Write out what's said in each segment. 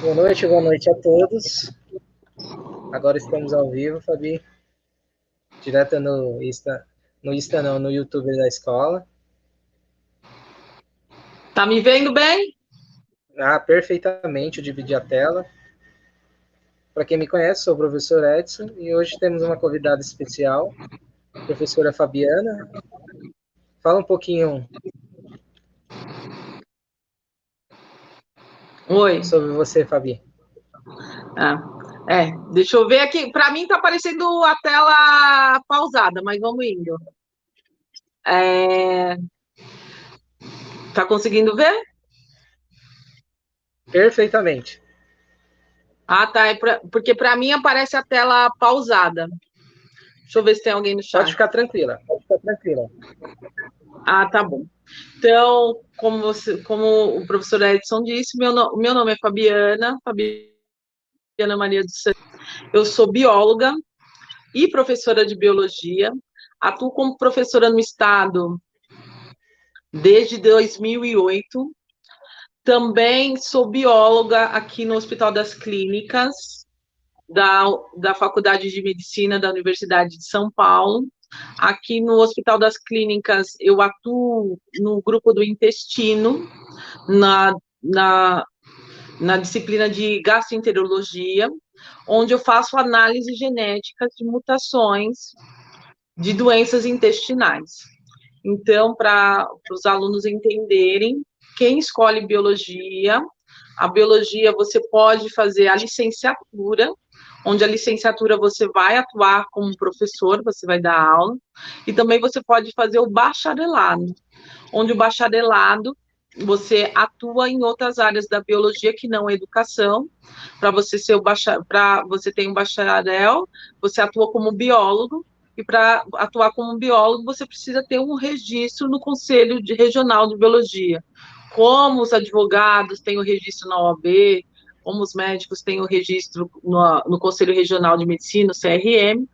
Boa noite, boa noite a todos. Agora estamos ao vivo, Fabi. Direto no Insta, no Insta não, no YouTube da escola. Tá me vendo bem? Ah, perfeitamente, eu dividi a tela. Para quem me conhece, sou o professor Edson e hoje temos uma convidada especial, a professora Fabiana. Fala um pouquinho Oi. Sobre você, Fabi. Ah, é, deixa eu ver aqui. Para mim tá aparecendo a tela pausada, mas vamos indo. É... Tá conseguindo ver? Perfeitamente. Ah, tá. É pra... Porque para mim aparece a tela pausada. Deixa eu ver se tem alguém no chat. Pode ficar tranquila. Pode ficar tranquila. Ah, tá bom. Então, como, você, como o professor Edson disse, meu, no, meu nome é Fabiana, Fabiana Maria do Céu. Eu sou bióloga e professora de biologia. Atuo como professora no estado desde 2008. Também sou bióloga aqui no Hospital das Clínicas da, da Faculdade de Medicina da Universidade de São Paulo. Aqui no Hospital das Clínicas, eu atuo no grupo do intestino, na, na, na disciplina de gastroenterologia, onde eu faço análise genética de mutações de doenças intestinais. Então, para os alunos entenderem, quem escolhe biologia, a biologia você pode fazer a licenciatura, onde a licenciatura você vai atuar como professor, você vai dar aula, e também você pode fazer o bacharelado, onde o bacharelado você atua em outras áreas da biologia que não é educação. Para você ser o para você ter um bacharel, você atua como biólogo e para atuar como biólogo você precisa ter um registro no Conselho de Regional de Biologia. Como os advogados têm o registro na OAB, como os médicos têm o registro no, no Conselho Regional de Medicina, o CRM,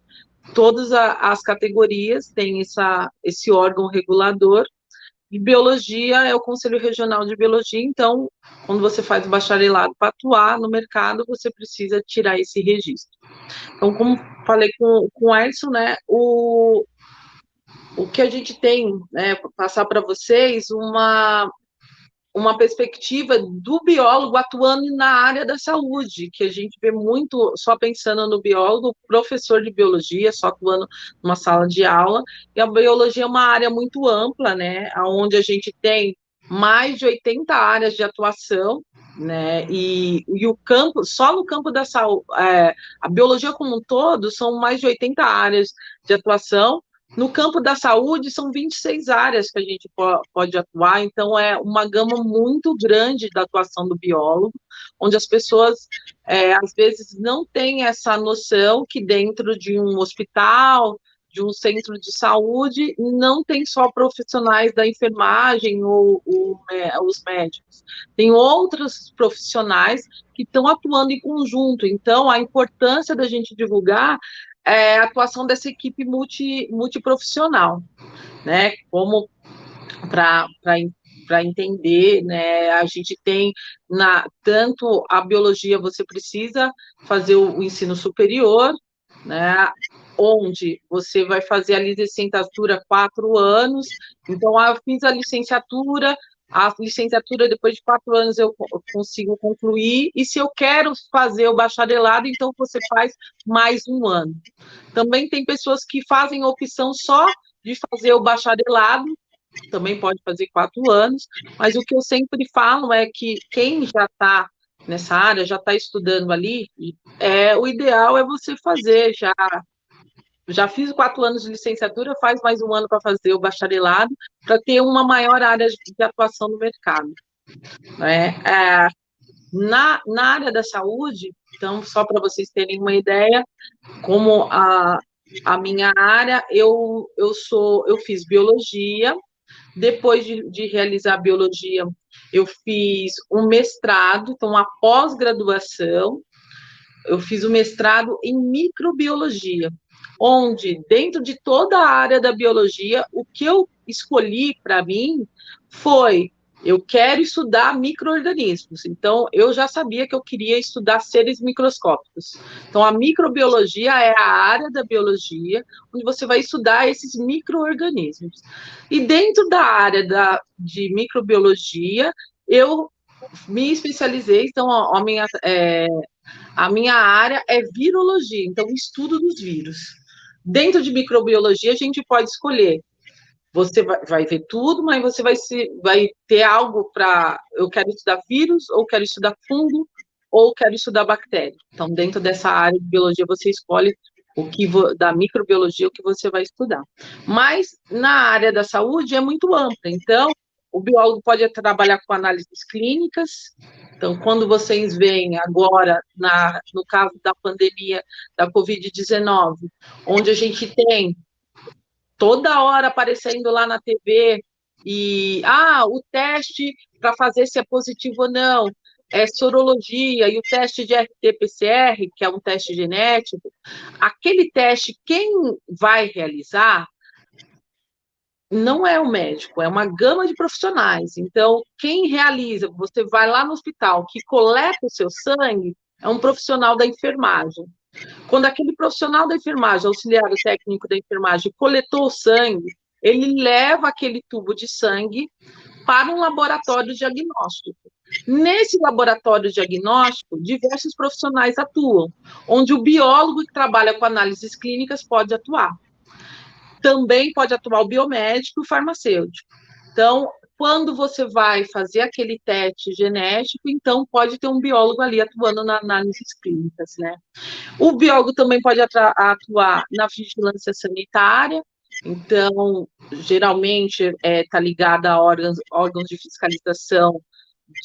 todas a, as categorias têm essa, esse órgão regulador, e biologia é o Conselho Regional de Biologia, então, quando você faz o bacharelado para atuar no mercado, você precisa tirar esse registro. Então, como falei com, com o Edson, né, o, o que a gente tem, né, passar para vocês, uma, uma perspectiva do biólogo atuando na área da saúde, que a gente vê muito só pensando no biólogo, professor de biologia, só atuando numa sala de aula, e a biologia é uma área muito ampla, né, onde a gente tem mais de 80 áreas de atuação, né, e, e o campo, só no campo da saúde, é, a biologia como um todo, são mais de 80 áreas de atuação, no campo da saúde, são 26 áreas que a gente pode atuar, então é uma gama muito grande da atuação do biólogo, onde as pessoas, é, às vezes, não têm essa noção que dentro de um hospital, de um centro de saúde, não tem só profissionais da enfermagem ou, ou é, os médicos, tem outros profissionais que estão atuando em conjunto, então a importância da gente divulgar é, a atuação dessa equipe multi, multiprofissional, né? Como para entender, né? A gente tem na tanto a biologia você precisa fazer o, o ensino superior, né? Onde você vai fazer a licenciatura quatro anos, então eu fiz a licenciatura, a licenciatura, depois de quatro anos, eu consigo concluir, e se eu quero fazer o bacharelado, então você faz mais um ano. Também tem pessoas que fazem opção só de fazer o bacharelado, também pode fazer quatro anos, mas o que eu sempre falo é que quem já está nessa área, já está estudando ali, é o ideal é você fazer já já fiz quatro anos de licenciatura, faz mais um ano para fazer o bacharelado, para ter uma maior área de atuação no mercado. É, é, na, na área da saúde, então, só para vocês terem uma ideia, como a, a minha área, eu, eu sou, eu fiz biologia, depois de, de realizar biologia, eu fiz um mestrado, então, uma pós-graduação, eu fiz o um mestrado em microbiologia onde, dentro de toda a área da biologia, o que eu escolhi para mim foi eu quero estudar micro-organismos. Então, eu já sabia que eu queria estudar seres microscópicos. Então, a microbiologia é a área da biologia onde você vai estudar esses micro-organismos. E dentro da área da, de microbiologia, eu me especializei, então, a, a minha, é, a minha área é virologia, então, estudo dos vírus. Dentro de microbiologia, a gente pode escolher você vai, ver tudo, mas você vai, se, vai ter algo para. Eu quero estudar vírus, ou quero estudar fungo, ou quero estudar bactéria. Então, dentro dessa área de biologia, você escolhe o que da microbiologia o que você vai estudar. Mas na área da saúde é muito ampla. Então, o biólogo pode trabalhar com análises clínicas. Então, quando vocês veem agora, na, no caso da pandemia da Covid-19, onde a gente tem toda hora aparecendo lá na TV e ah, o teste para fazer se é positivo ou não é sorologia e o teste de RT-PCR, que é um teste genético, aquele teste quem vai realizar não é o médico, é uma gama de profissionais. Então, quem realiza, você vai lá no hospital que coleta o seu sangue, é um profissional da enfermagem. Quando aquele profissional da enfermagem, auxiliar técnico da enfermagem, coletou o sangue, ele leva aquele tubo de sangue para um laboratório diagnóstico. Nesse laboratório diagnóstico, diversos profissionais atuam, onde o biólogo que trabalha com análises clínicas pode atuar. Também pode atuar o biomédico e o farmacêutico. Então, quando você vai fazer aquele teste genético, então pode ter um biólogo ali atuando na análises clínicas, né? O biólogo também pode atuar na vigilância sanitária, então, geralmente está é, tá ligada a órgãos, órgãos de fiscalização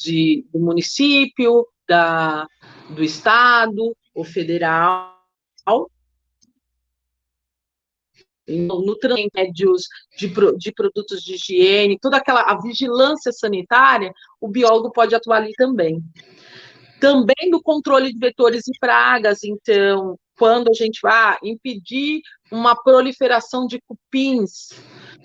de, do município, da, do estado, o federal, no remédios de, de produtos de higiene, toda aquela a vigilância sanitária, o biólogo pode atuar ali também. Também no controle de vetores e pragas, então, quando a gente vai impedir uma proliferação de cupins,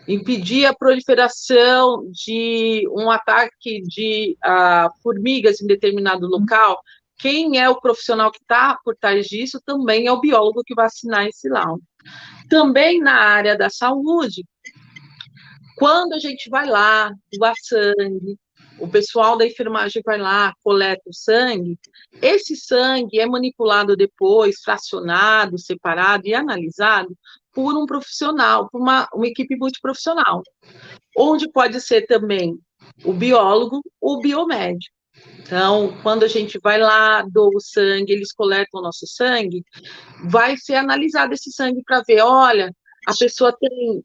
impedir a proliferação de um ataque de uh, formigas em determinado local, quem é o profissional que está por trás disso também é o biólogo que vai assinar esse laudo. Também na área da saúde, quando a gente vai lá doar sangue, o pessoal da enfermagem vai lá, coleta o sangue, esse sangue é manipulado depois, fracionado, separado e analisado por um profissional, por uma, uma equipe multiprofissional, onde pode ser também o biólogo, o biomédico. Então, quando a gente vai lá, doa o sangue, eles coletam o nosso sangue, vai ser analisado esse sangue para ver, olha, a pessoa tem,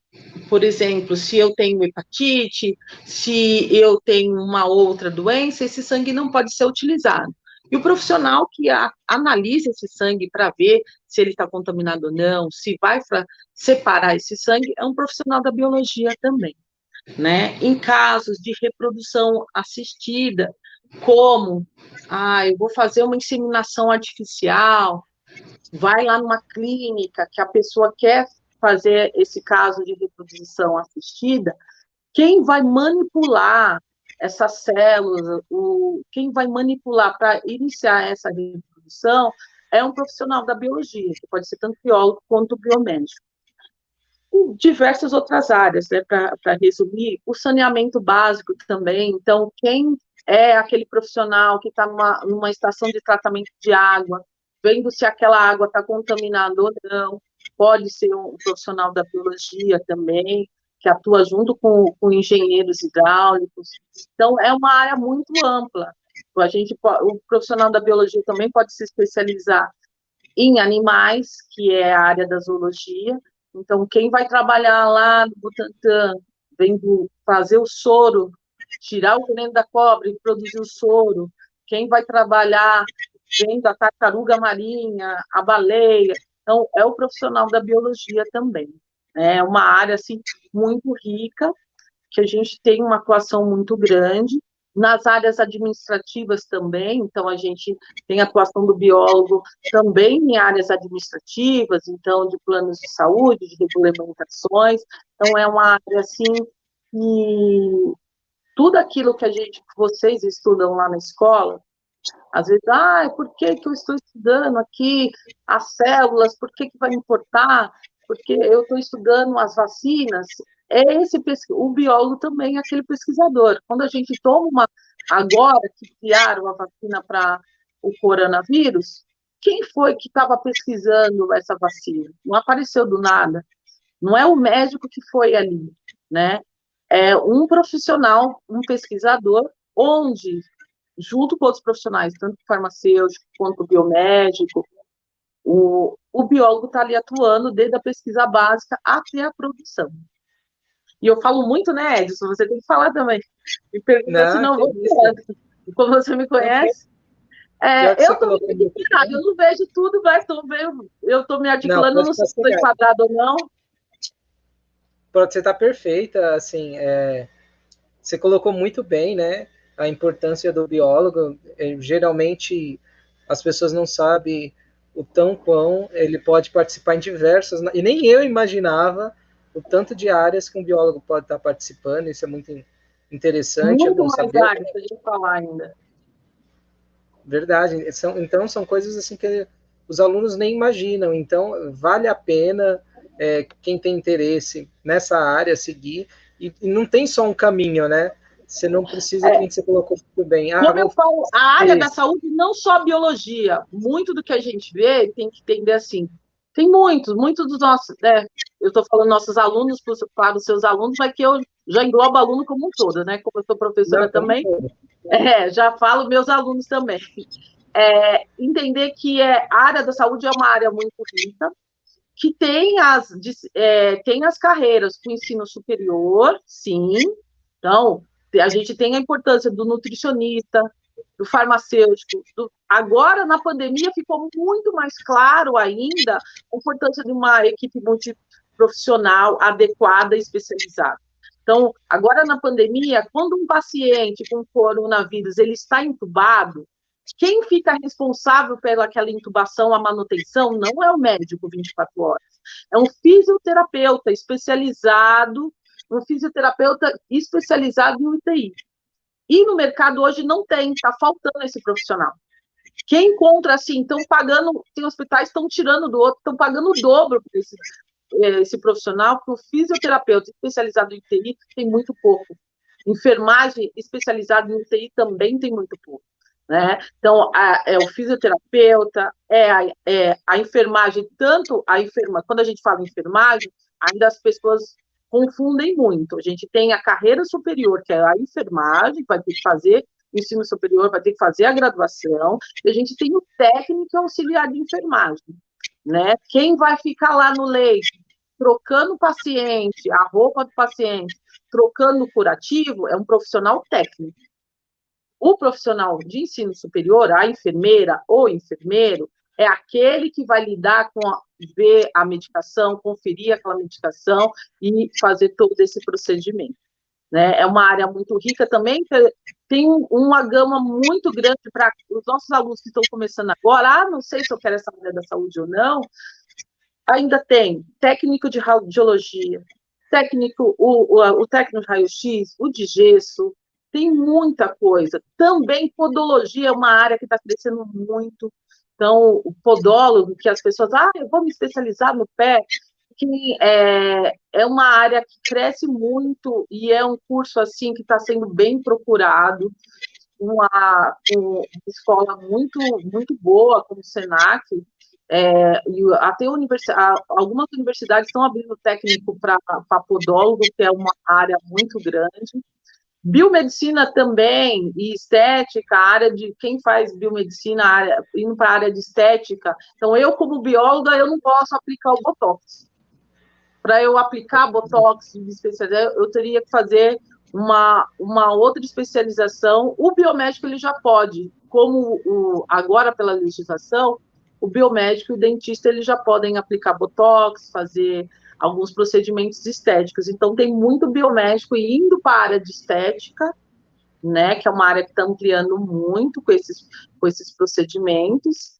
por exemplo, se eu tenho hepatite, se eu tenho uma outra doença, esse sangue não pode ser utilizado. E o profissional que a, analisa esse sangue para ver se ele está contaminado ou não, se vai para separar esse sangue, é um profissional da biologia também. Né? Em casos de reprodução assistida, como, ah, eu vou fazer uma inseminação artificial, vai lá numa clínica que a pessoa quer fazer esse caso de reprodução assistida, quem vai manipular essas células, o, quem vai manipular para iniciar essa reprodução é um profissional da biologia, que pode ser tanto biólogo quanto biomédico. E diversas outras áreas, né, para resumir, o saneamento básico também, então, quem é aquele profissional que está numa, numa estação de tratamento de água, vendo se aquela água está contaminada ou não, pode ser um profissional da biologia também, que atua junto com, com engenheiros hidráulicos. Então, é uma área muito ampla. A gente, o profissional da biologia também pode se especializar em animais, que é a área da zoologia. Então, quem vai trabalhar lá no Butantan, vendo fazer o soro tirar o veneno da cobra e produzir o soro, quem vai trabalhar vendo a tartaruga marinha, a baleia, então é o profissional da biologia também. É uma área assim muito rica, que a gente tem uma atuação muito grande, nas áreas administrativas também, então a gente tem atuação do biólogo também em áreas administrativas, então de planos de saúde, de regulamentações, então é uma área assim que tudo aquilo que a gente, vocês estudam lá na escola, às vezes, ah, por que, que eu estou estudando aqui as células, por que, que vai importar? Porque eu estou estudando as vacinas. É esse o biólogo também é aquele pesquisador. Quando a gente toma uma agora que criaram a vacina para o coronavírus, quem foi que estava pesquisando essa vacina? Não apareceu do nada. Não é o médico que foi ali, né? É um profissional, um pesquisador, onde, junto com outros profissionais, tanto farmacêutico quanto biomédico, o, o biólogo está ali atuando desde a pesquisa básica até a produção. E eu falo muito, né, Edson? Você tem que falar também. Me pergunta se não vou Como você me conhece. É, eu estou muito eu não vejo tudo, mas tô meio, eu estou me articulando, não, não sei se estou enquadrado ou não. Você está perfeita, assim, é, você colocou muito bem, né, a importância do biólogo. É, geralmente, as pessoas não sabem o tão quão ele pode participar em diversas, e nem eu imaginava o tanto de áreas que um biólogo pode estar participando, isso é muito interessante. Muito é mais saber. áreas para a gente falar ainda. Verdade. São, então, são coisas assim que os alunos nem imaginam. Então, vale a pena é, quem tem interesse nessa área seguir. E, e, não tem só um caminho, né? Você não precisa, é. que você colocou muito bem. Ah, Como eu falo, a área da saúde não só biologia. Muito do que a gente vê tem que entender assim. Tem muitos, muitos dos nossos, né? Eu estou falando nossos alunos para os seus alunos, mas que eu já englobo aluno como um todo, né? Como eu sou professora não, também, é, já falo meus alunos também. É, entender que é, a área da saúde é uma área muito rica, que tem as, é, tem as carreiras com ensino superior, sim. Então, a gente tem a importância do nutricionista, do farmacêutico. Do... Agora, na pandemia, ficou muito mais claro ainda a importância de uma equipe multiprofissional adequada e especializada. Então, agora na pandemia, quando um paciente com coronavírus ele está entubado, quem fica responsável pelaquela intubação, a manutenção, não é o médico 24 horas, é um fisioterapeuta especializado, um fisioterapeuta especializado em UTI. E no mercado hoje não tem, está faltando esse profissional. Quem encontra assim, estão pagando, tem hospitais estão tirando do outro, estão pagando o dobro por esse, é, esse profissional, porque o fisioterapeuta especializado em UTI tem muito pouco. Enfermagem especializada em UTI também tem muito pouco. Né? Então, a, é o fisioterapeuta, é a, é a enfermagem, tanto a enferma, quando a gente fala enfermagem, ainda as pessoas confundem muito. A gente tem a carreira superior, que é a enfermagem, vai ter que fazer ensino superior, vai ter que fazer a graduação, e a gente tem o técnico auxiliar de enfermagem né? Quem vai ficar lá no leito, trocando o paciente, a roupa do paciente, trocando o curativo, é um profissional técnico. O profissional de ensino superior, a enfermeira ou enfermeiro, é aquele que vai lidar com a, ver a medicação, conferir aquela medicação e fazer todo esse procedimento. Né? É uma área muito rica também, tem uma gama muito grande para os nossos alunos que estão começando agora. Ah, não sei se eu quero essa área da saúde ou não. Ainda tem técnico de radiologia, técnico, o, o, o técnico de raio-x, o de gesso, tem muita coisa. Também podologia é uma área que está crescendo muito. Então, o podólogo, que as pessoas, ah, eu vou me especializar no pé, que é, é uma área que cresce muito e é um curso assim que está sendo bem procurado, uma, uma, escola muito muito boa como o Senac, é, até universidade, algumas universidades estão abrindo técnico para podólogo, que é uma área muito grande. Biomedicina também, e estética, a área de quem faz biomedicina, área, indo para a área de estética. Então, eu, como bióloga, eu não posso aplicar o Botox para eu aplicar Botox eu teria que fazer uma, uma outra especialização. O biomédico ele já pode, como o, agora pela legislação, o biomédico e o dentista eles já podem aplicar Botox, fazer alguns procedimentos estéticos. Então tem muito biomédico indo para a área de estética, né, que é uma área que está ampliando muito com esses, com esses procedimentos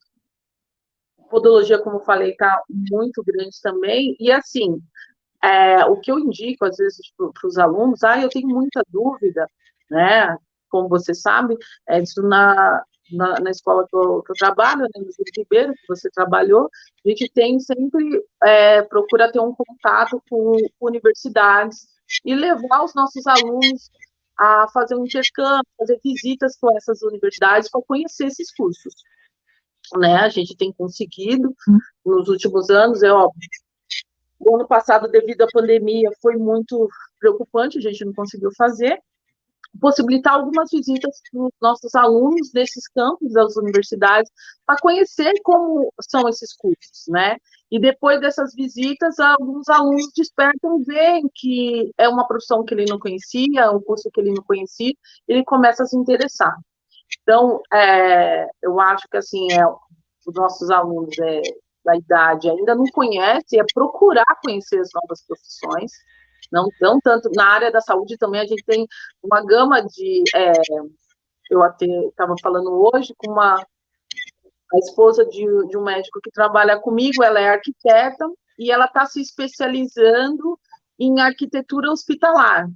podologia, como falei, está muito grande também. E assim, é, o que eu indico às vezes para os alunos, ah, eu tenho muita dúvida né? Como você sabe, é isso na, na, na escola que eu, que eu trabalho, né, no Júlio Ribeiro, que você trabalhou, a gente tem sempre, é, procura ter um contato com universidades e levar os nossos alunos a fazer um intercâmbio, fazer visitas com essas universidades para conhecer esses cursos. Né? A gente tem conseguido, nos últimos anos, é óbvio. O ano passado, devido à pandemia, foi muito preocupante, a gente não conseguiu fazer, possibilitar algumas visitas para os nossos alunos desses campos das universidades para conhecer como são esses cursos, né? E depois dessas visitas, alguns alunos despertam, veem que é uma profissão que ele não conhecia, um curso que ele não conhecia, ele começa a se interessar. Então, é, eu acho que assim, é, os nossos alunos é, da idade ainda não conhecem, é procurar conhecer as novas profissões, não, não tanto na área da saúde também a gente tem uma gama de é, eu até estava falando hoje com uma a esposa de, de um médico que trabalha comigo, ela é arquiteta e ela está se especializando em arquitetura hospitalar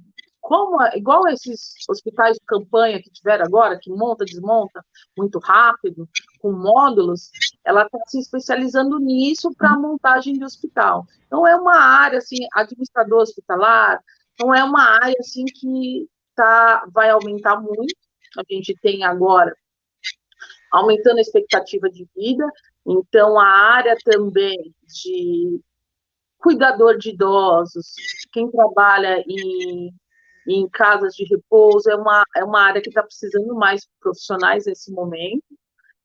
como, igual esses hospitais de campanha que tiveram agora, que monta, desmonta muito rápido, com módulos, ela está se especializando nisso para a montagem de hospital. Então, é uma área, assim, administrador hospitalar, não é uma área, assim, que tá, vai aumentar muito. A gente tem agora aumentando a expectativa de vida, então a área também de cuidador de idosos, quem trabalha em em casas de repouso, é uma, é uma área que está precisando mais profissionais nesse momento.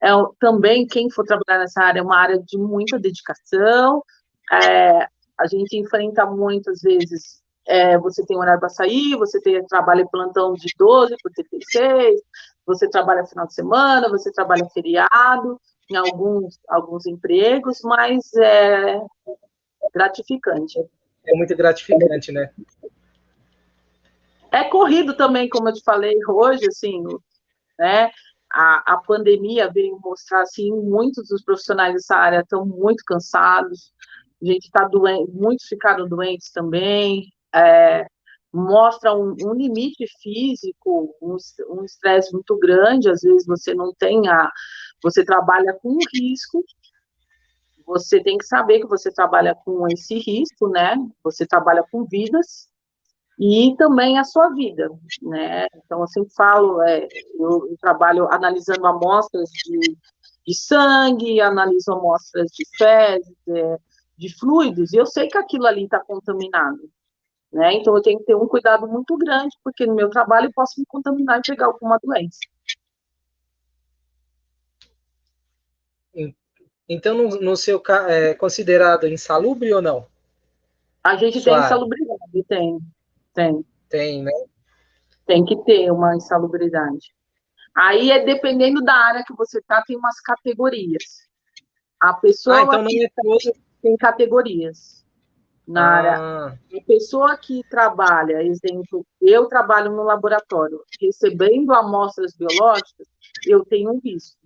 É, também, quem for trabalhar nessa área, é uma área de muita dedicação, é, a gente enfrenta muitas vezes, é, você tem horário para sair, você tem trabalho em plantão de 12 por 36, você trabalha final de semana, você trabalha feriado, em alguns, alguns empregos, mas é gratificante. É muito gratificante, né? É corrido também, como eu te falei hoje, assim, né? A, a pandemia veio mostrar, assim, muitos dos profissionais dessa área estão muito cansados, a gente está doente, muitos ficaram doentes também, é, mostra um, um, limite físico, um estresse muito grande, às vezes você não tem a, você trabalha com risco, você tem que saber que você trabalha com esse risco, né, você trabalha com vidas, e também a sua vida, né? Então, sempre falo, é, eu, trabalho analisando amostras de, de sangue, analiso amostras de fezes, é, de fluidos, e eu sei que aquilo ali está contaminado, né? Então, eu tenho que ter um cuidado muito grande, porque no meu trabalho eu posso me contaminar e pegar alguma doença. Então, no, no seu é considerado insalubre ou não? A gente tem insalubridade, tem. Tem. Tem, né? Tem que ter uma insalubridade. Aí é dependendo da área que você está, tem umas categorias. A pessoa ah, então que é tem categorias na ah. área. A pessoa que trabalha, exemplo, eu trabalho no laboratório, recebendo amostras biológicas, eu tenho um risco.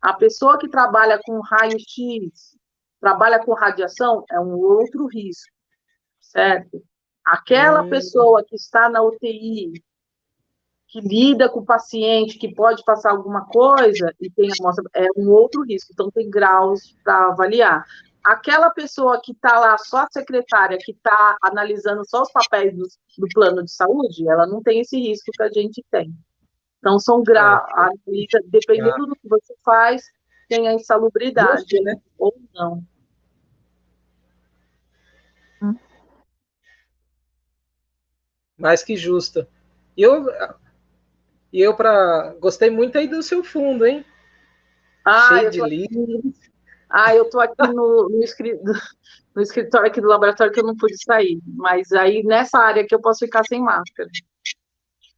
A pessoa que trabalha com raio-x, trabalha com radiação, é um outro risco, certo? Aquela hum. pessoa que está na UTI, que lida com o paciente, que pode passar alguma coisa e tem amostra, é um outro risco. Então, tem graus para avaliar. Aquela pessoa que está lá, só a secretária, que está analisando só os papéis do, do, plano de saúde, ela não tem esse risco que a gente tem. Então, são graus, é. dependendo do que você faz, tem a insalubridade, né? Ou não. Mais que justa. E eu, e eu para gostei muito aí do seu fundo, hein? Ah, Cheio de livros. Ah, eu tô aqui no, no, no, escritório aqui do laboratório que eu não pude sair, mas aí nessa área que eu posso ficar sem máscara.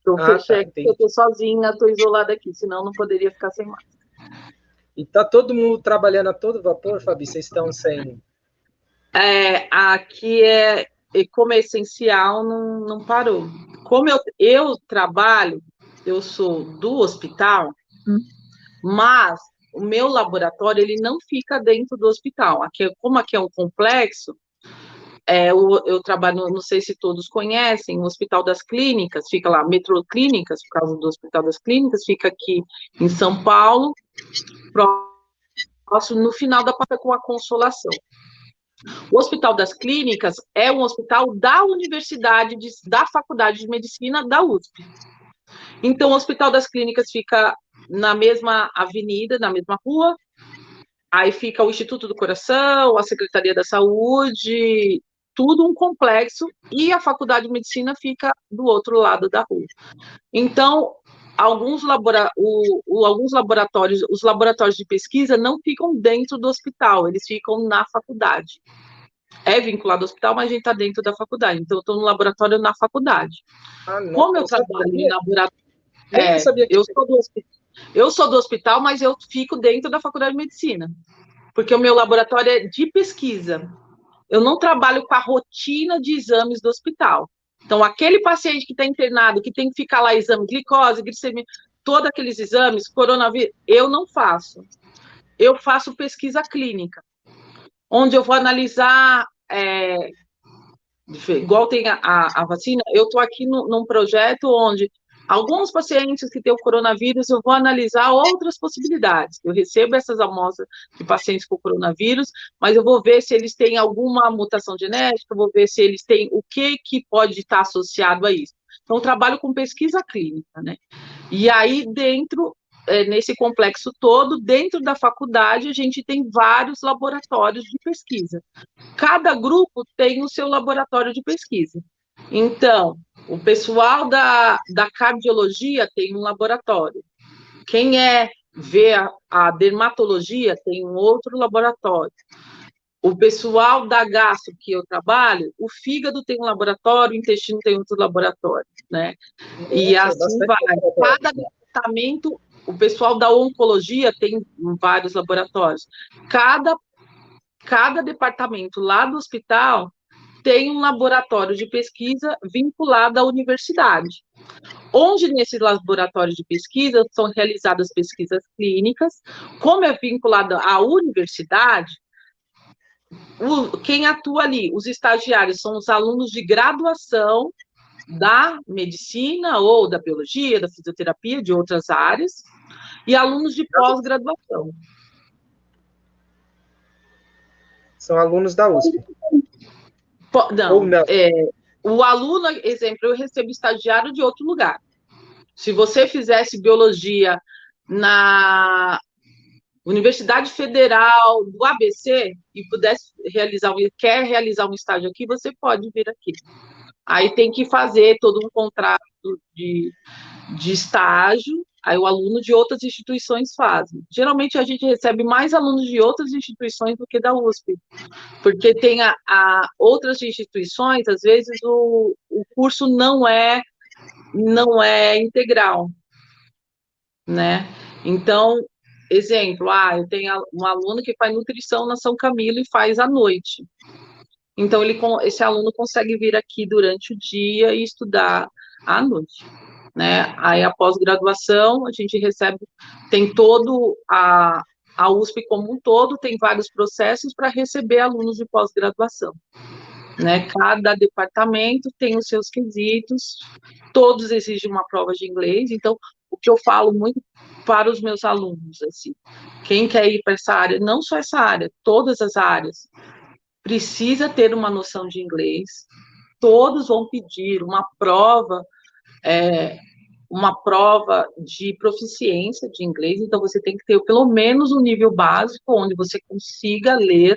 Eu ah, fechei tá, aqui, eu tô sozinha, tô isolada aqui, senão não poderia ficar sem máscara. E tá todo mundo trabalhando a todo vapor, Fabi? Vocês estão sem? É, aqui é como é essencial, não, não parou. Como eu, eu trabalho, eu sou do hospital, hum. mas o meu laboratório ele não fica dentro do hospital. Aqui, como aqui é um complexo, é, eu, eu, trabalho, não sei se todos conhecem, o Hospital das Clínicas, fica lá, Metroclínicas, por causa do Hospital das Clínicas, fica aqui em São Paulo, próximo, no final da pata com a Consolação. O Hospital das Clínicas é um hospital da Universidade, de, da Faculdade de Medicina da USP. Então, o Hospital das Clínicas fica na mesma avenida, na mesma rua, aí fica o Instituto do Coração, a Secretaria da Saúde, tudo um complexo, e a Faculdade de Medicina fica do outro lado da rua. Então, alguns, labora o, o, alguns laboratórios, os laboratórios de pesquisa não ficam dentro do hospital, eles ficam na faculdade. É vinculado ao hospital, mas a gente está dentro da faculdade. Então, eu estou no laboratório na faculdade. Ah, não, Como eu trabalho em laboratório. É, eu, sou do eu sou do hospital, mas eu fico dentro da faculdade de medicina. Porque o meu laboratório é de pesquisa. Eu não trabalho com a rotina de exames do hospital. Então, aquele paciente que está internado, que tem que ficar lá exame glicose, glicemia, todos aqueles exames, coronavírus, eu não faço. Eu faço pesquisa clínica, onde eu vou analisar, é, igual tem a, a, a vacina, eu estou aqui no, num projeto onde Alguns pacientes que têm o coronavírus, eu vou analisar outras possibilidades. Eu recebo essas amostras de pacientes com coronavírus, mas eu vou ver se eles têm alguma mutação genética, vou ver se eles têm o que, que pode estar associado a isso. Então, eu trabalho com pesquisa clínica, né? E aí, dentro, é, nesse complexo todo, dentro da faculdade, a gente tem vários laboratórios de pesquisa. Cada grupo tem o seu laboratório de pesquisa. Então, o pessoal da, da cardiologia tem um laboratório. Quem é ver a, a dermatologia tem um outro laboratório. O pessoal da gastro que eu trabalho, o fígado tem um laboratório, o intestino tem outro laboratório, né? E assim vai. Cada departamento, o pessoal da oncologia tem vários laboratórios. Cada, cada departamento lá do hospital tem um laboratório de pesquisa vinculado à universidade, onde nesse laboratório de pesquisa são realizadas pesquisas clínicas, como é vinculado à universidade, o, quem atua ali, os estagiários, são os alunos de graduação da medicina ou da biologia, da fisioterapia, de outras áreas, e alunos de pós-graduação. São alunos da USP. Não, não. É, o aluno, exemplo, eu recebo estagiário de outro lugar. Se você fizesse biologia na Universidade Federal do ABC e pudesse realizar, quer realizar um estágio aqui, você pode vir aqui. Aí tem que fazer todo um contrato de, de estágio Aí o aluno de outras instituições fazem. Geralmente a gente recebe mais alunos de outras instituições do que da USP, porque tem a, a outras instituições, às vezes o, o curso não é não é integral, né? Então, exemplo, ah, eu tenho um aluno que faz nutrição na São Camilo e faz à noite. Então, ele, esse aluno consegue vir aqui durante o dia e estudar à noite né? Aí a pós-graduação a gente recebe, tem todo a, a USP como um todo tem vários processos para receber alunos de pós-graduação. Né? Cada departamento tem os seus quesitos, todos exigem uma prova de inglês, então o que eu falo muito para os meus alunos, assim, quem quer ir para essa área, não só essa área, todas as áreas, precisa ter uma noção de inglês, todos vão pedir uma prova é, uma prova de proficiência de inglês, então você tem que ter pelo menos um nível básico onde você consiga ler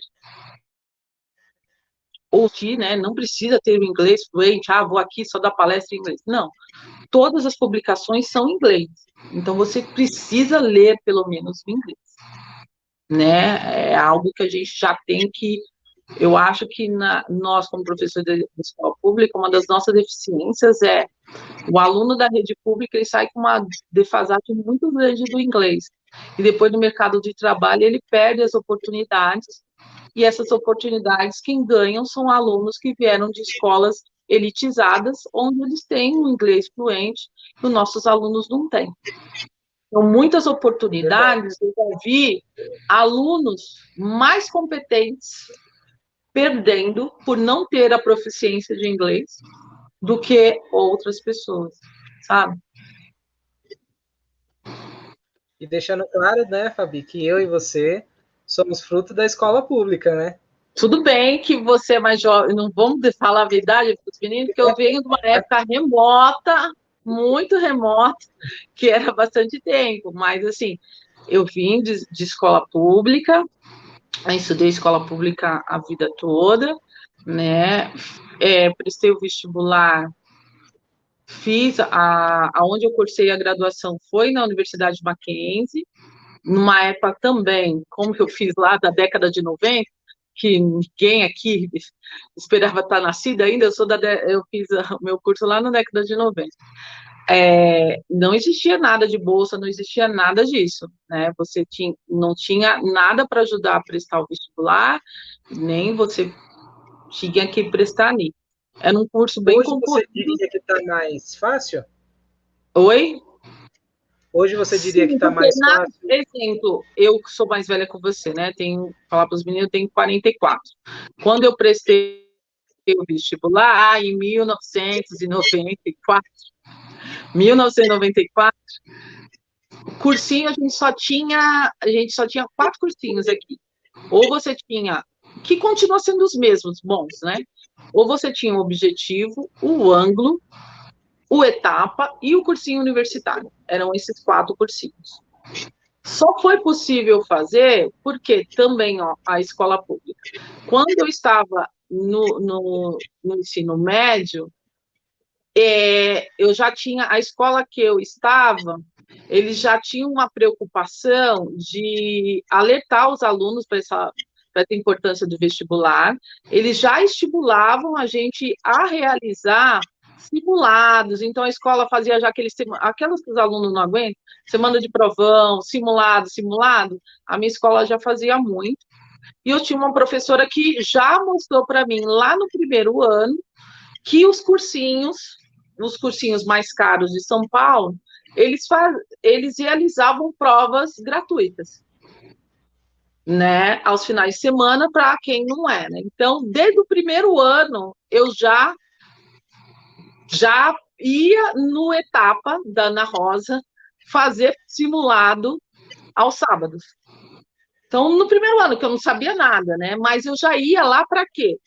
ouvir, né? Não precisa ter o inglês fluente, ah, vou aqui só dar palestra em inglês. Não. Todas as publicações são em inglês. Então você precisa ler pelo menos em inglês. Né? É algo que a gente já tem que eu acho que na, nós, como professores de escola pública, uma das nossas deficiências é o aluno da rede pública ele sai com uma defasagem muito grande do inglês. E depois no mercado de trabalho ele perde as oportunidades. E essas oportunidades, quem ganham são alunos que vieram de escolas elitizadas, onde eles têm um inglês fluente, que os nossos alunos não têm. Então, muitas oportunidades, eu já vi alunos mais competentes perdendo por não ter a proficiência de inglês do que outras pessoas, sabe? E deixando claro, né, Fabi, que eu e você somos fruto da escola pública, né? Tudo bem que você é mais jovem, não vamos falar a verdade para os meninos, que eu venho de uma época remota, muito remota, que era bastante tempo, mas assim, eu vim de, de escola pública, estudei escola pública a vida toda, né? É, prestei o vestibular, fiz a, aonde eu cursei a graduação foi na Universidade Mackenzie, numa época também, como eu fiz lá da década de 90, que ninguém aqui esperava estar nascida ainda, eu sou da eu fiz o meu curso lá na década de 90. É, não existia nada de bolsa, não existia nada disso, né? Você tinha, não tinha nada para ajudar a prestar o vestibular, nem você tinha que prestar ali. Era um curso bem Hoje concorrido. você diria que está mais fácil? Oi? Hoje você diria Sim, que está mais na, fácil? Exemplo, eu sou mais velha que você, né? Tenho, falar para os meninos, eu tenho 44. Quando eu prestei o vestibular, ah, em 1994, 1994, cursinho a gente só tinha, a gente só tinha quatro cursinhos aqui. Ou você tinha, que continua sendo os mesmos, bons, né? Ou você tinha o objetivo, o ângulo, o etapa e o cursinho universitário. Eram esses quatro cursinhos. Só foi possível fazer porque também ó, a escola pública. Quando eu estava no, no, no ensino médio, é, eu já tinha a escola que eu estava, eles já tinham uma preocupação de alertar os alunos para essa, essa importância do vestibular. Eles já estimulavam a gente a realizar simulados. Então a escola fazia já aqueles aquelas que os alunos não aguentam, semana de provão, simulado, simulado. A minha escola já fazia muito. E eu tinha uma professora que já mostrou para mim lá no primeiro ano que os cursinhos nos cursinhos mais caros de São Paulo, eles, faz, eles realizavam provas gratuitas, né, aos finais de semana para quem não é. Né? Então, desde o primeiro ano, eu já já ia no etapa da Ana Rosa fazer simulado aos sábados. Então, no primeiro ano, que eu não sabia nada, né? Mas eu já ia lá para quê?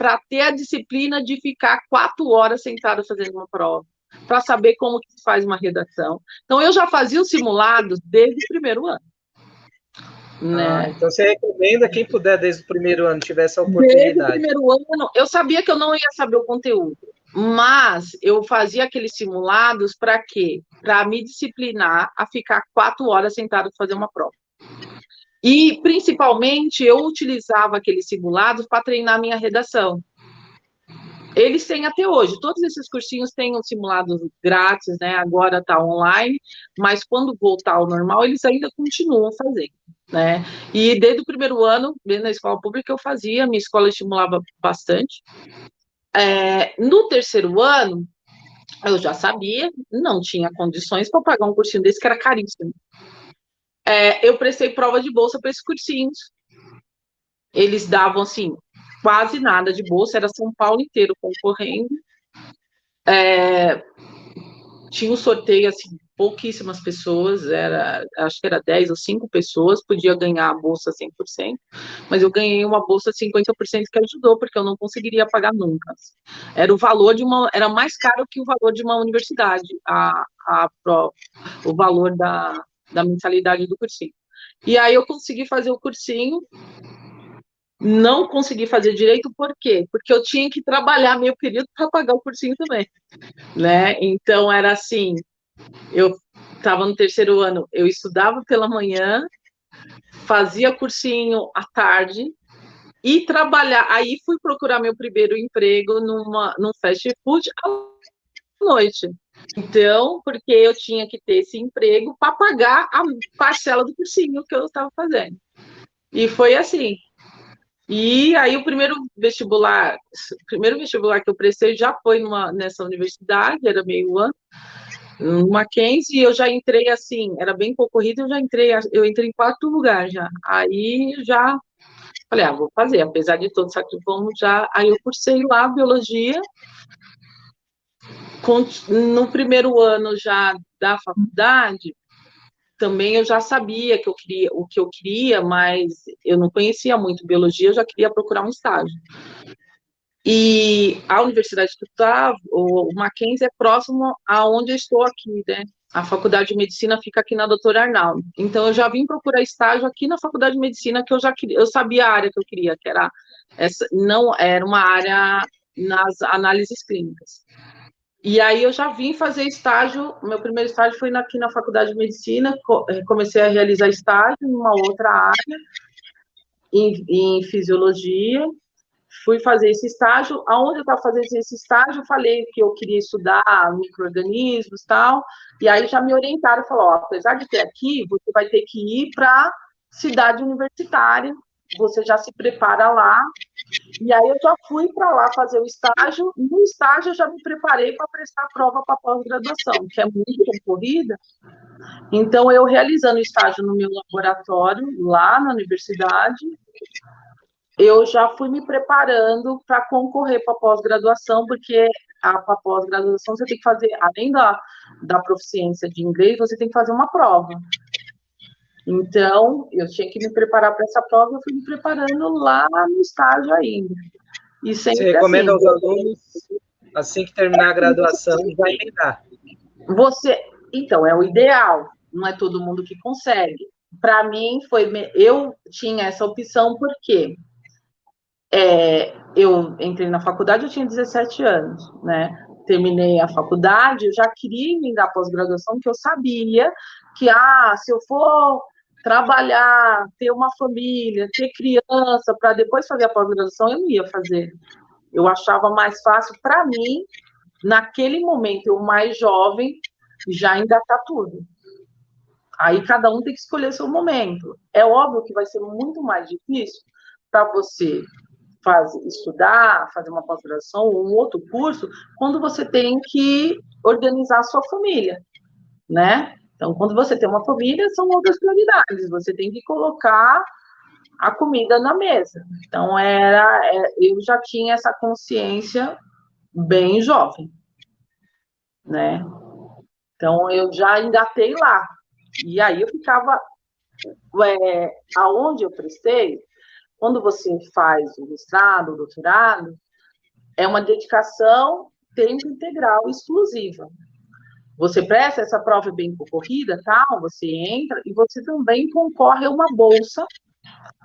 Para ter a disciplina de ficar quatro horas sentado fazendo uma prova, para saber como que se faz uma redação. Então, eu já fazia os simulados desde o primeiro ano. Né? Ah, então você recomenda quem puder desde o primeiro ano tiver essa oportunidade. Desde o primeiro ano, eu sabia que eu não ia saber o conteúdo, mas eu fazia aqueles simulados para quê? Para me disciplinar a ficar quatro horas sentado fazer uma prova. E, principalmente, eu utilizava aqueles simulados para treinar minha redação. Eles têm até hoje, todos esses cursinhos têm um simulado grátis, né? Agora está online, mas quando voltar ao normal, eles ainda continuam fazendo, né? E desde o primeiro ano, na escola pública, eu fazia, minha escola estimulava bastante. É, no terceiro ano, eu já sabia, não tinha condições para pagar um cursinho desse que era caríssimo é, eu prestei prova de bolsa para esses cursinhos. Eles davam, assim, quase nada de bolsa, era São Paulo inteiro concorrendo. É, tinha um sorteio, assim, pouquíssimas pessoas, era, acho que era 10 ou 5 pessoas, podia ganhar a bolsa 100%, mas eu ganhei uma bolsa 50% que ajudou, porque eu não conseguiria pagar nunca. Era o valor de uma, era mais caro que o valor de uma universidade, a, a, o valor da, da mensalidade do cursinho. E aí eu consegui fazer o cursinho, não consegui fazer direito, por quê? Porque eu tinha que trabalhar meio período para pagar o cursinho também, né? Então era assim, eu estava no terceiro ano, eu estudava pela manhã, fazia cursinho à tarde e trabalhar. Aí fui procurar meu primeiro emprego numa num fast food à noite. Então, porque eu tinha que ter esse emprego para pagar a parcela do cursinho que eu estava fazendo. E foi assim. E aí o primeiro vestibular, o primeiro vestibular que eu prestei já foi numa, nessa universidade, era meio ano, no Mackenzie, e eu já entrei assim, era bem concorrido, eu já entrei, eu entrei em quarto lugar já. Aí já Falei, ah, vou fazer, apesar de todo sacrifício, já. Aí eu cursei lá biologia. No primeiro ano já da faculdade, também eu já sabia que eu queria o que eu queria, mas eu não conhecia muito biologia, eu já queria procurar um estágio. E a universidade que eu estava, o Mackenzie, é próximo aonde eu estou aqui, né? A faculdade de medicina fica aqui na Doutora Arnaldo. Então, eu já vim procurar estágio aqui na faculdade de medicina, que eu já queria, eu sabia a área que eu queria, que era essa, não era uma área nas análises clínicas. E aí eu já vim fazer estágio, meu primeiro estágio foi aqui na faculdade de medicina, eh, comecei a realizar estágio em uma outra área, em, em fisiologia, fui fazer esse estágio, aonde eu estava fazendo esse estágio, falei que eu queria estudar micro-organismos e tal, e aí já me orientaram, falou, apesar de ter aqui, você vai ter que ir para cidade universitária, você já se prepara lá, e aí eu já fui para lá fazer o estágio, no estágio eu já me preparei para prestar a prova para pós-graduação, que é muito concorrida, então eu realizando o estágio no meu laboratório, lá na universidade, eu já fui me preparando para concorrer para pós-graduação, porque a pós-graduação você tem que fazer, além da, da proficiência de inglês, você tem que fazer uma prova. Então, eu tinha que me preparar para essa prova, eu fui me preparando lá no estágio ainda. E sempre você recomenda assim, aos alunos, assim que terminar a graduação, vai emendar. Você, então, é o ideal, não é todo mundo que consegue. Para mim, foi, eu tinha essa opção, porque? É, eu entrei na faculdade, eu tinha 17 anos, né? Terminei a faculdade, eu já queria emendar pós-graduação, que eu sabia que, ah, se eu for trabalhar, ter uma família, ter criança, para depois fazer a pós-graduação, eu não ia fazer. Eu achava mais fácil para mim, naquele momento, eu mais jovem, já engatar tudo. Aí cada um tem que escolher seu momento. É óbvio que vai ser muito mais difícil para você faz, estudar, fazer uma pós-graduação ou um outro curso, quando você tem que organizar a sua família, né? Então, quando você tem uma família, são outras prioridades. Você tem que colocar a comida na mesa. Então, era, é, eu já tinha essa consciência bem jovem, né? Então, eu já engatei lá. E aí eu ficava, é, aonde eu prestei, quando você faz o mestrado, o doutorado, é uma dedicação tempo integral exclusiva. Você presta essa prova bem concorrida, tal, você entra e você também concorre a uma bolsa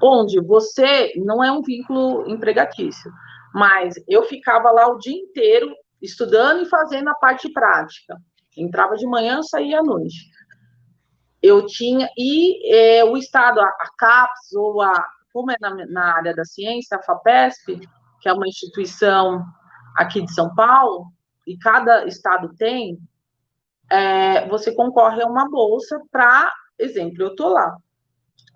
onde você não é um vínculo empregatício, mas eu ficava lá o dia inteiro estudando e fazendo a parte prática. Entrava de manhã, saía à noite. Eu tinha e é, o estado, a, a CAPES ou a como é na, na área da ciência, a FAPESP, que é uma instituição aqui de São Paulo, e cada estado tem, é, você concorre a uma bolsa para, exemplo, eu estou lá,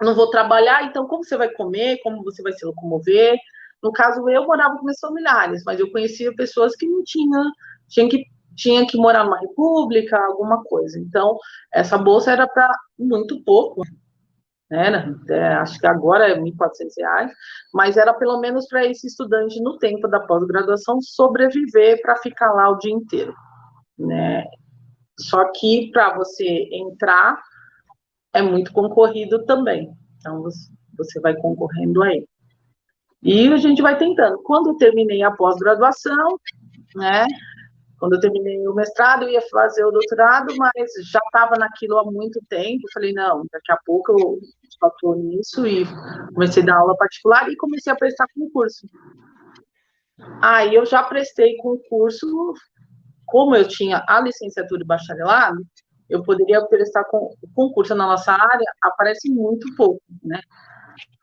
não vou trabalhar, então como você vai comer, como você vai se locomover? No caso, eu morava com meus familiares, mas eu conhecia pessoas que não tinham, tinham que, tinha que morar numa república, alguma coisa. Então, essa bolsa era para muito pouco, né? É, acho que agora é R$ 1.400, mas era pelo menos para esse estudante no tempo da pós-graduação sobreviver para ficar lá o dia inteiro, né? Só que para você entrar é muito concorrido também, então você vai concorrendo aí. E a gente vai tentando. Quando eu terminei a pós-graduação, né? Quando eu terminei o mestrado, eu ia fazer o doutorado, mas já estava naquilo há muito tempo. Falei, não, daqui a pouco eu estou nisso e comecei a dar aula particular e comecei a prestar concurso. Aí eu já prestei concurso, como eu tinha a licenciatura e bacharelado, eu poderia prestar concurso na nossa área, aparece muito pouco, né?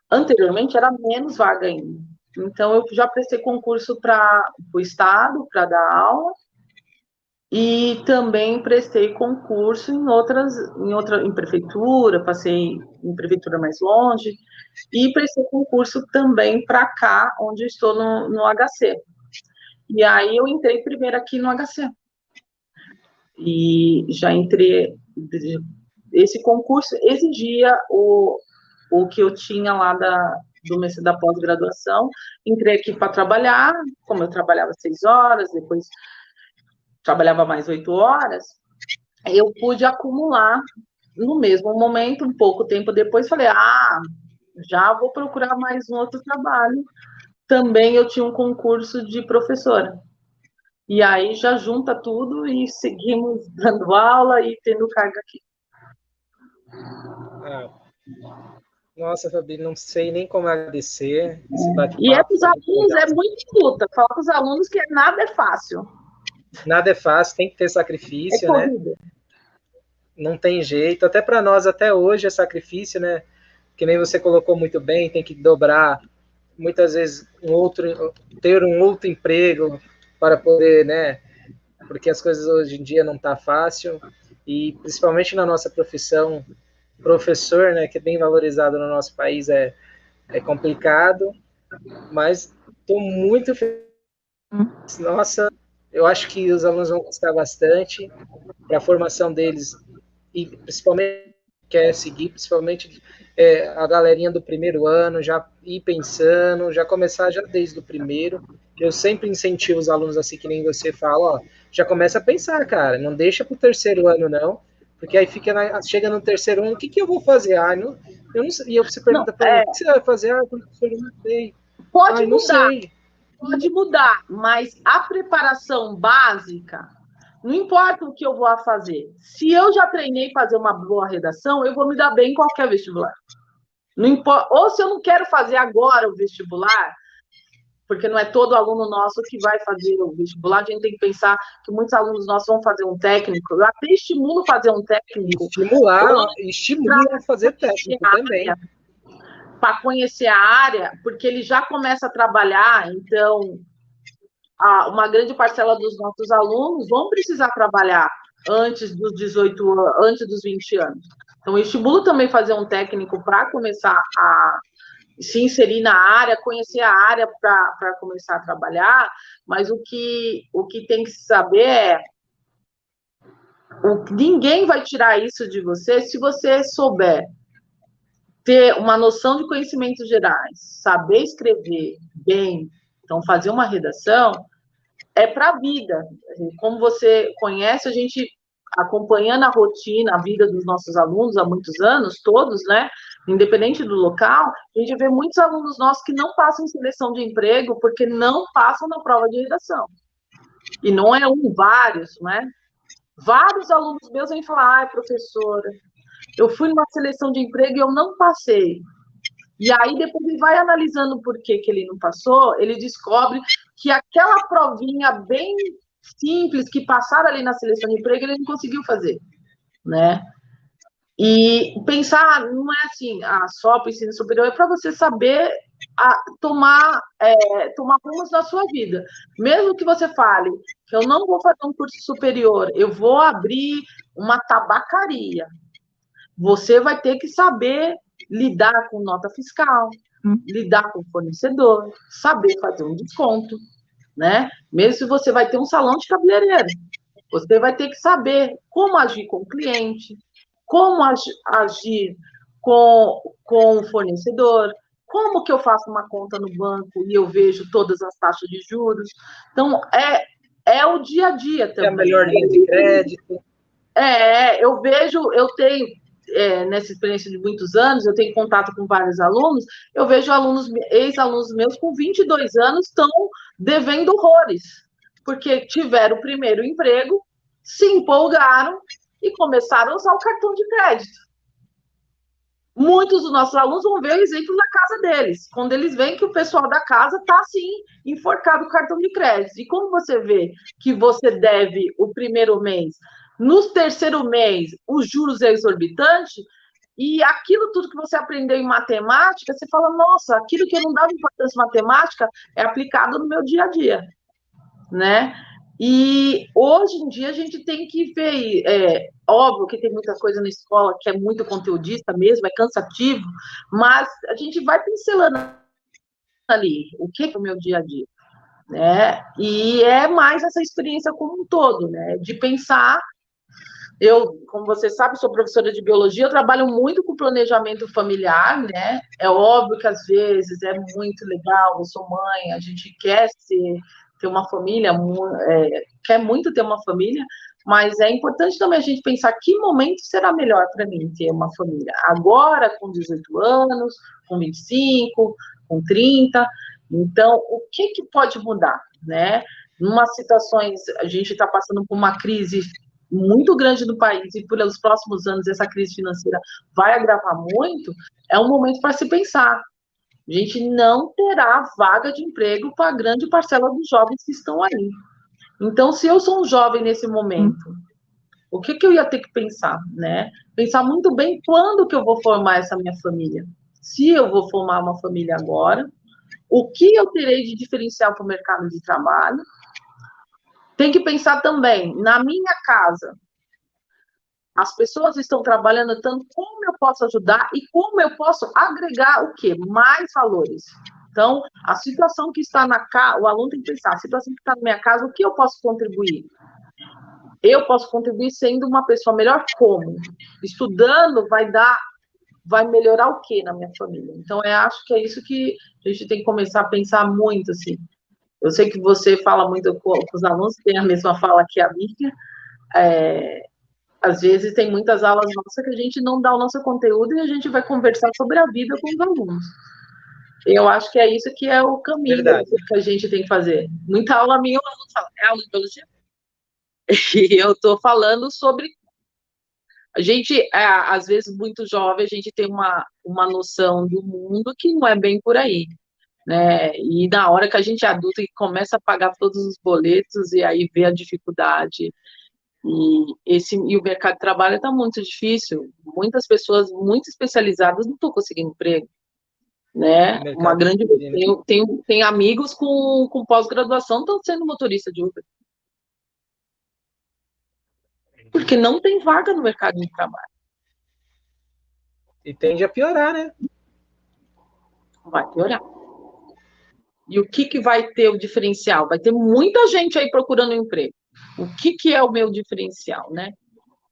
Anteriormente era menos vaga ainda. Então eu já prestei concurso para o estado, para dar aula, e também prestei concurso em outras, em outra, em prefeitura, passei em prefeitura mais longe, e prestei concurso também para cá, onde estou no, no HC. E aí eu entrei primeiro aqui no HC. E já entrei, esse concurso exigia o, o que eu tinha lá da, do mês da pós-graduação, entrei aqui para trabalhar, como eu trabalhava seis horas, depois trabalhava mais oito horas, eu pude acumular no mesmo momento, um pouco tempo depois, falei, ah, já vou procurar mais um outro trabalho. Também eu tinha um concurso de professora. E aí já junta tudo e seguimos dando aula e tendo carga aqui. Ah. Nossa, Fabi, não sei nem como agradecer. E é para os alunos, é muito luta. Fala para os alunos que nada é fácil. Nada é fácil, tem que ter sacrifício, é né? Não tem jeito. Até para nós, até hoje, é sacrifício, né? Que nem você colocou muito bem, tem que dobrar muitas vezes um outro, ter um outro emprego para poder, né? Porque as coisas hoje em dia não tá fácil e principalmente na nossa profissão, professor, né, que é bem valorizado no nosso país, é, é complicado, mas estou muito feliz. Nossa, eu acho que os alunos vão gostar bastante para a formação deles e principalmente quer seguir, principalmente é, a galerinha do primeiro ano, já ir pensando, já começar já desde o primeiro. Eu sempre incentivo os alunos assim que nem você fala, ó, já começa a pensar, cara, não deixa para o terceiro ano não, porque aí fica na, chega no terceiro ano, o que, que eu vou fazer? Ah, não, eu não sei. E você pergunta para é... o que você vai fazer? Ah, professor, eu não sei. Pode Ai, mudar. Sei. Pode mudar, mas a preparação básica, não importa o que eu vou fazer. Se eu já treinei fazer uma boa redação, eu vou me dar bem em qualquer vestibular. Não importa, ou se eu não quero fazer agora o vestibular, porque não é todo aluno nosso que vai fazer o vestibular, a gente tem que pensar que muitos alunos nossos vão fazer um técnico, eu até estimulo fazer um técnico. Estimular, estimulo a fazer técnico também. Para conhecer a área, porque ele já começa a trabalhar, então a, uma grande parcela dos nossos alunos vão precisar trabalhar antes dos 18 antes dos 20 anos. Então, eu estimulo também fazer um técnico para começar a se inserir na área, conhecer a área para começar a trabalhar, mas o que, o que tem que saber é o, ninguém vai tirar isso de você se você souber ter uma noção de conhecimentos gerais, saber escrever bem, então fazer uma redação é para a vida. Como você conhece, a gente acompanhando a rotina, a vida dos nossos alunos há muitos anos, todos, né? Independente do local, a gente vê muitos alunos nossos que não passam em seleção de emprego porque não passam na prova de redação. E não é um, vários, né? Vários alunos meus vêm falar, ai, professora, eu fui numa seleção de emprego e eu não passei. E aí, depois ele vai analisando por que, que ele não passou, ele descobre que aquela provinha bem simples que passaram ali na seleção de emprego, ele não conseguiu fazer, né? E pensar não é assim, ah, só para o ensino superior, é para você saber a, tomar, é, tomar rumos na sua vida. Mesmo que você fale que eu não vou fazer um curso superior, eu vou abrir uma tabacaria. Você vai ter que saber lidar com nota fiscal, hum. lidar com fornecedor, saber fazer um desconto, né? Mesmo se você vai ter um salão de cabeleireiro, você vai ter que saber como agir com o cliente, como agir com, com o fornecedor, como que eu faço uma conta no banco e eu vejo todas as taxas de juros. Então, é, é o dia a dia também. É a melhor linha de crédito. É, eu vejo, eu tenho é, nessa experiência de muitos anos, eu tenho contato com vários alunos, eu vejo alunos, ex-alunos meus com 22 anos estão devendo horrores, porque tiveram o primeiro emprego, se empolgaram e começaram a usar o cartão de crédito. Muitos dos nossos alunos vão ver o exemplo na casa deles, quando eles veem que o pessoal da casa está assim, enforcado o cartão de crédito. E como você vê que você deve o primeiro mês no terceiro mês, os juros é exorbitante, e aquilo tudo que você aprendeu em matemática, você fala, nossa, aquilo que eu não dava importância em matemática é aplicado no meu dia a dia, né? E hoje em dia a gente tem que ver, é, óbvio que tem muita coisa na escola que é muito conteudista mesmo, é cansativo, mas a gente vai pincelando ali o que é o meu dia a dia, né? E é mais essa experiência como um todo, né? De pensar Eu, como você sabe, sou professora de biologia, eu trabalho muito com planejamento familiar, né? É óbvio que às vezes é muito legal, eu sou mãe, a gente quer ser, ter uma família, é, quer muito ter uma família, mas é importante também a gente pensar que momento será melhor para mim ter uma família. Agora, com 18 anos, com 25, com 30. Então, o que, que pode mudar, né? Numa situações, a gente está passando por uma crise muito grande do país e pelos próximos anos essa crise financeira vai agravar muito, é um momento para se pensar. A gente não terá vaga de emprego para a grande parcela dos jovens que estão aí. Então, se eu sou um jovem nesse momento, o que, que eu ia ter que pensar, né? Pensar muito bem quando que eu vou formar essa minha família. Se eu vou formar uma família agora, o que eu terei de diferencial para o mercado de trabalho? Tem que pensar também, na minha casa, as pessoas estão trabalhando tanto, como eu posso ajudar e como eu posso agregar o quê? Mais valores. Então, a situação que está na casa, o aluno tem que pensar, a situação que está na minha casa, o que eu posso contribuir? Eu posso contribuir sendo uma pessoa melhor como? Estudando vai dar, vai melhorar o que na minha família? Então, eu acho que é isso que a gente tem que começar a pensar muito, assim. Eu sei que você fala muito com, com os alunos, tem a mesma fala que a minha. É, às vezes tem muitas aulas nossas que a gente não dá o nosso conteúdo e a gente vai conversar sobre a vida com os alunos. Eu acho que é isso que é o caminho Verdade. que a gente tem que fazer. Muita aula minha, o aluno fala, é aula de biologia? E eu estou falando sobre. A gente, é, às vezes, muito jovem, a gente tem uma, uma noção do mundo que não é bem por aí. Né? E na hora que a gente é adulto e começa a pagar todos os boletos e aí vê a dificuldade e esse e o mercado de trabalho está muito difícil. Muitas pessoas muito especializadas não estão conseguindo emprego né? Uma grande tem, tem, tem amigos com, com pós-graduação estão sendo motorista de Uber. Porque não tem vaga no mercado de trabalho. E tende a piorar, né? Vai piorar. E o que, que vai ter o diferencial? Vai ter muita gente aí procurando emprego. O que, que é o meu diferencial, né?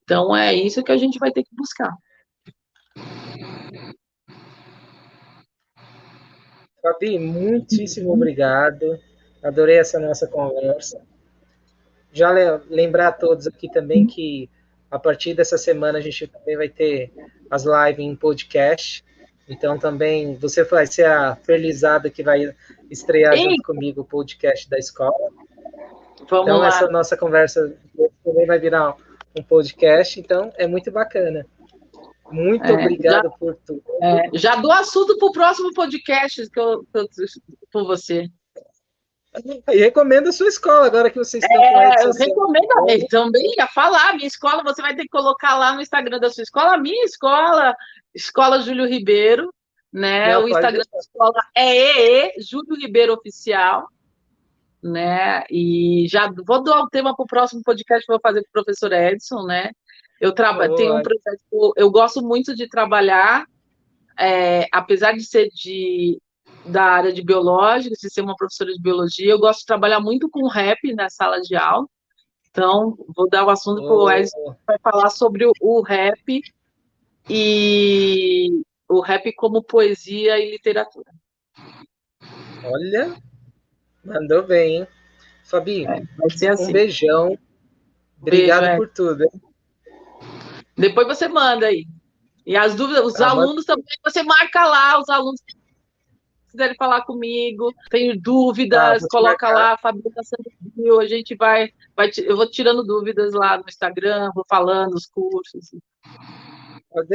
Então é isso que a gente vai ter que buscar. Fabi, muitíssimo obrigado. Adorei essa nossa conversa. Já lembrar a todos aqui também que a partir dessa semana a gente também vai ter as lives em podcast. Então também você vai ser a felizada que vai estrear Sim. junto comigo o podcast da escola. Vamos então lá. essa nossa conversa também vai virar um podcast, então é muito bacana. Muito é, obrigado já, por tudo. É, já dou assunto para o próximo podcast que eu, que eu, por você. E recomendo a sua escola, agora que vocês estão é, com a Eu recomendo eu também ia falar, minha escola, você vai ter que colocar lá no Instagram da sua escola, a minha escola, Escola Júlio Ribeiro, né? Não, o Instagram da escola é EE, Júlio Ribeiro Oficial, né? E já vou dar o tema para o próximo podcast que eu vou fazer com o professor Edson, né? Eu trabalho, tenho um projeto, eu gosto muito de trabalhar, é, apesar de ser de, da área de biológica, de ser uma professora de biologia, eu gosto de trabalhar muito com rap na sala de aula. Então, vou dar o assunto para o Wes, vai falar sobre o, o rap e o rap como poesia e literatura. Olha, mandou bem, hein? Fabi, é, assim. beijão. Obrigado Beijo, é. por tudo. Hein? Depois você manda aí. E as dúvidas, os ah, alunos mas... também, você marca lá, os alunos quiserem falar comigo, tenho dúvidas, ah, coloca lá, Fabiana a gente vai, vai, eu vou tirando dúvidas lá no Instagram, vou falando os cursos. Pode.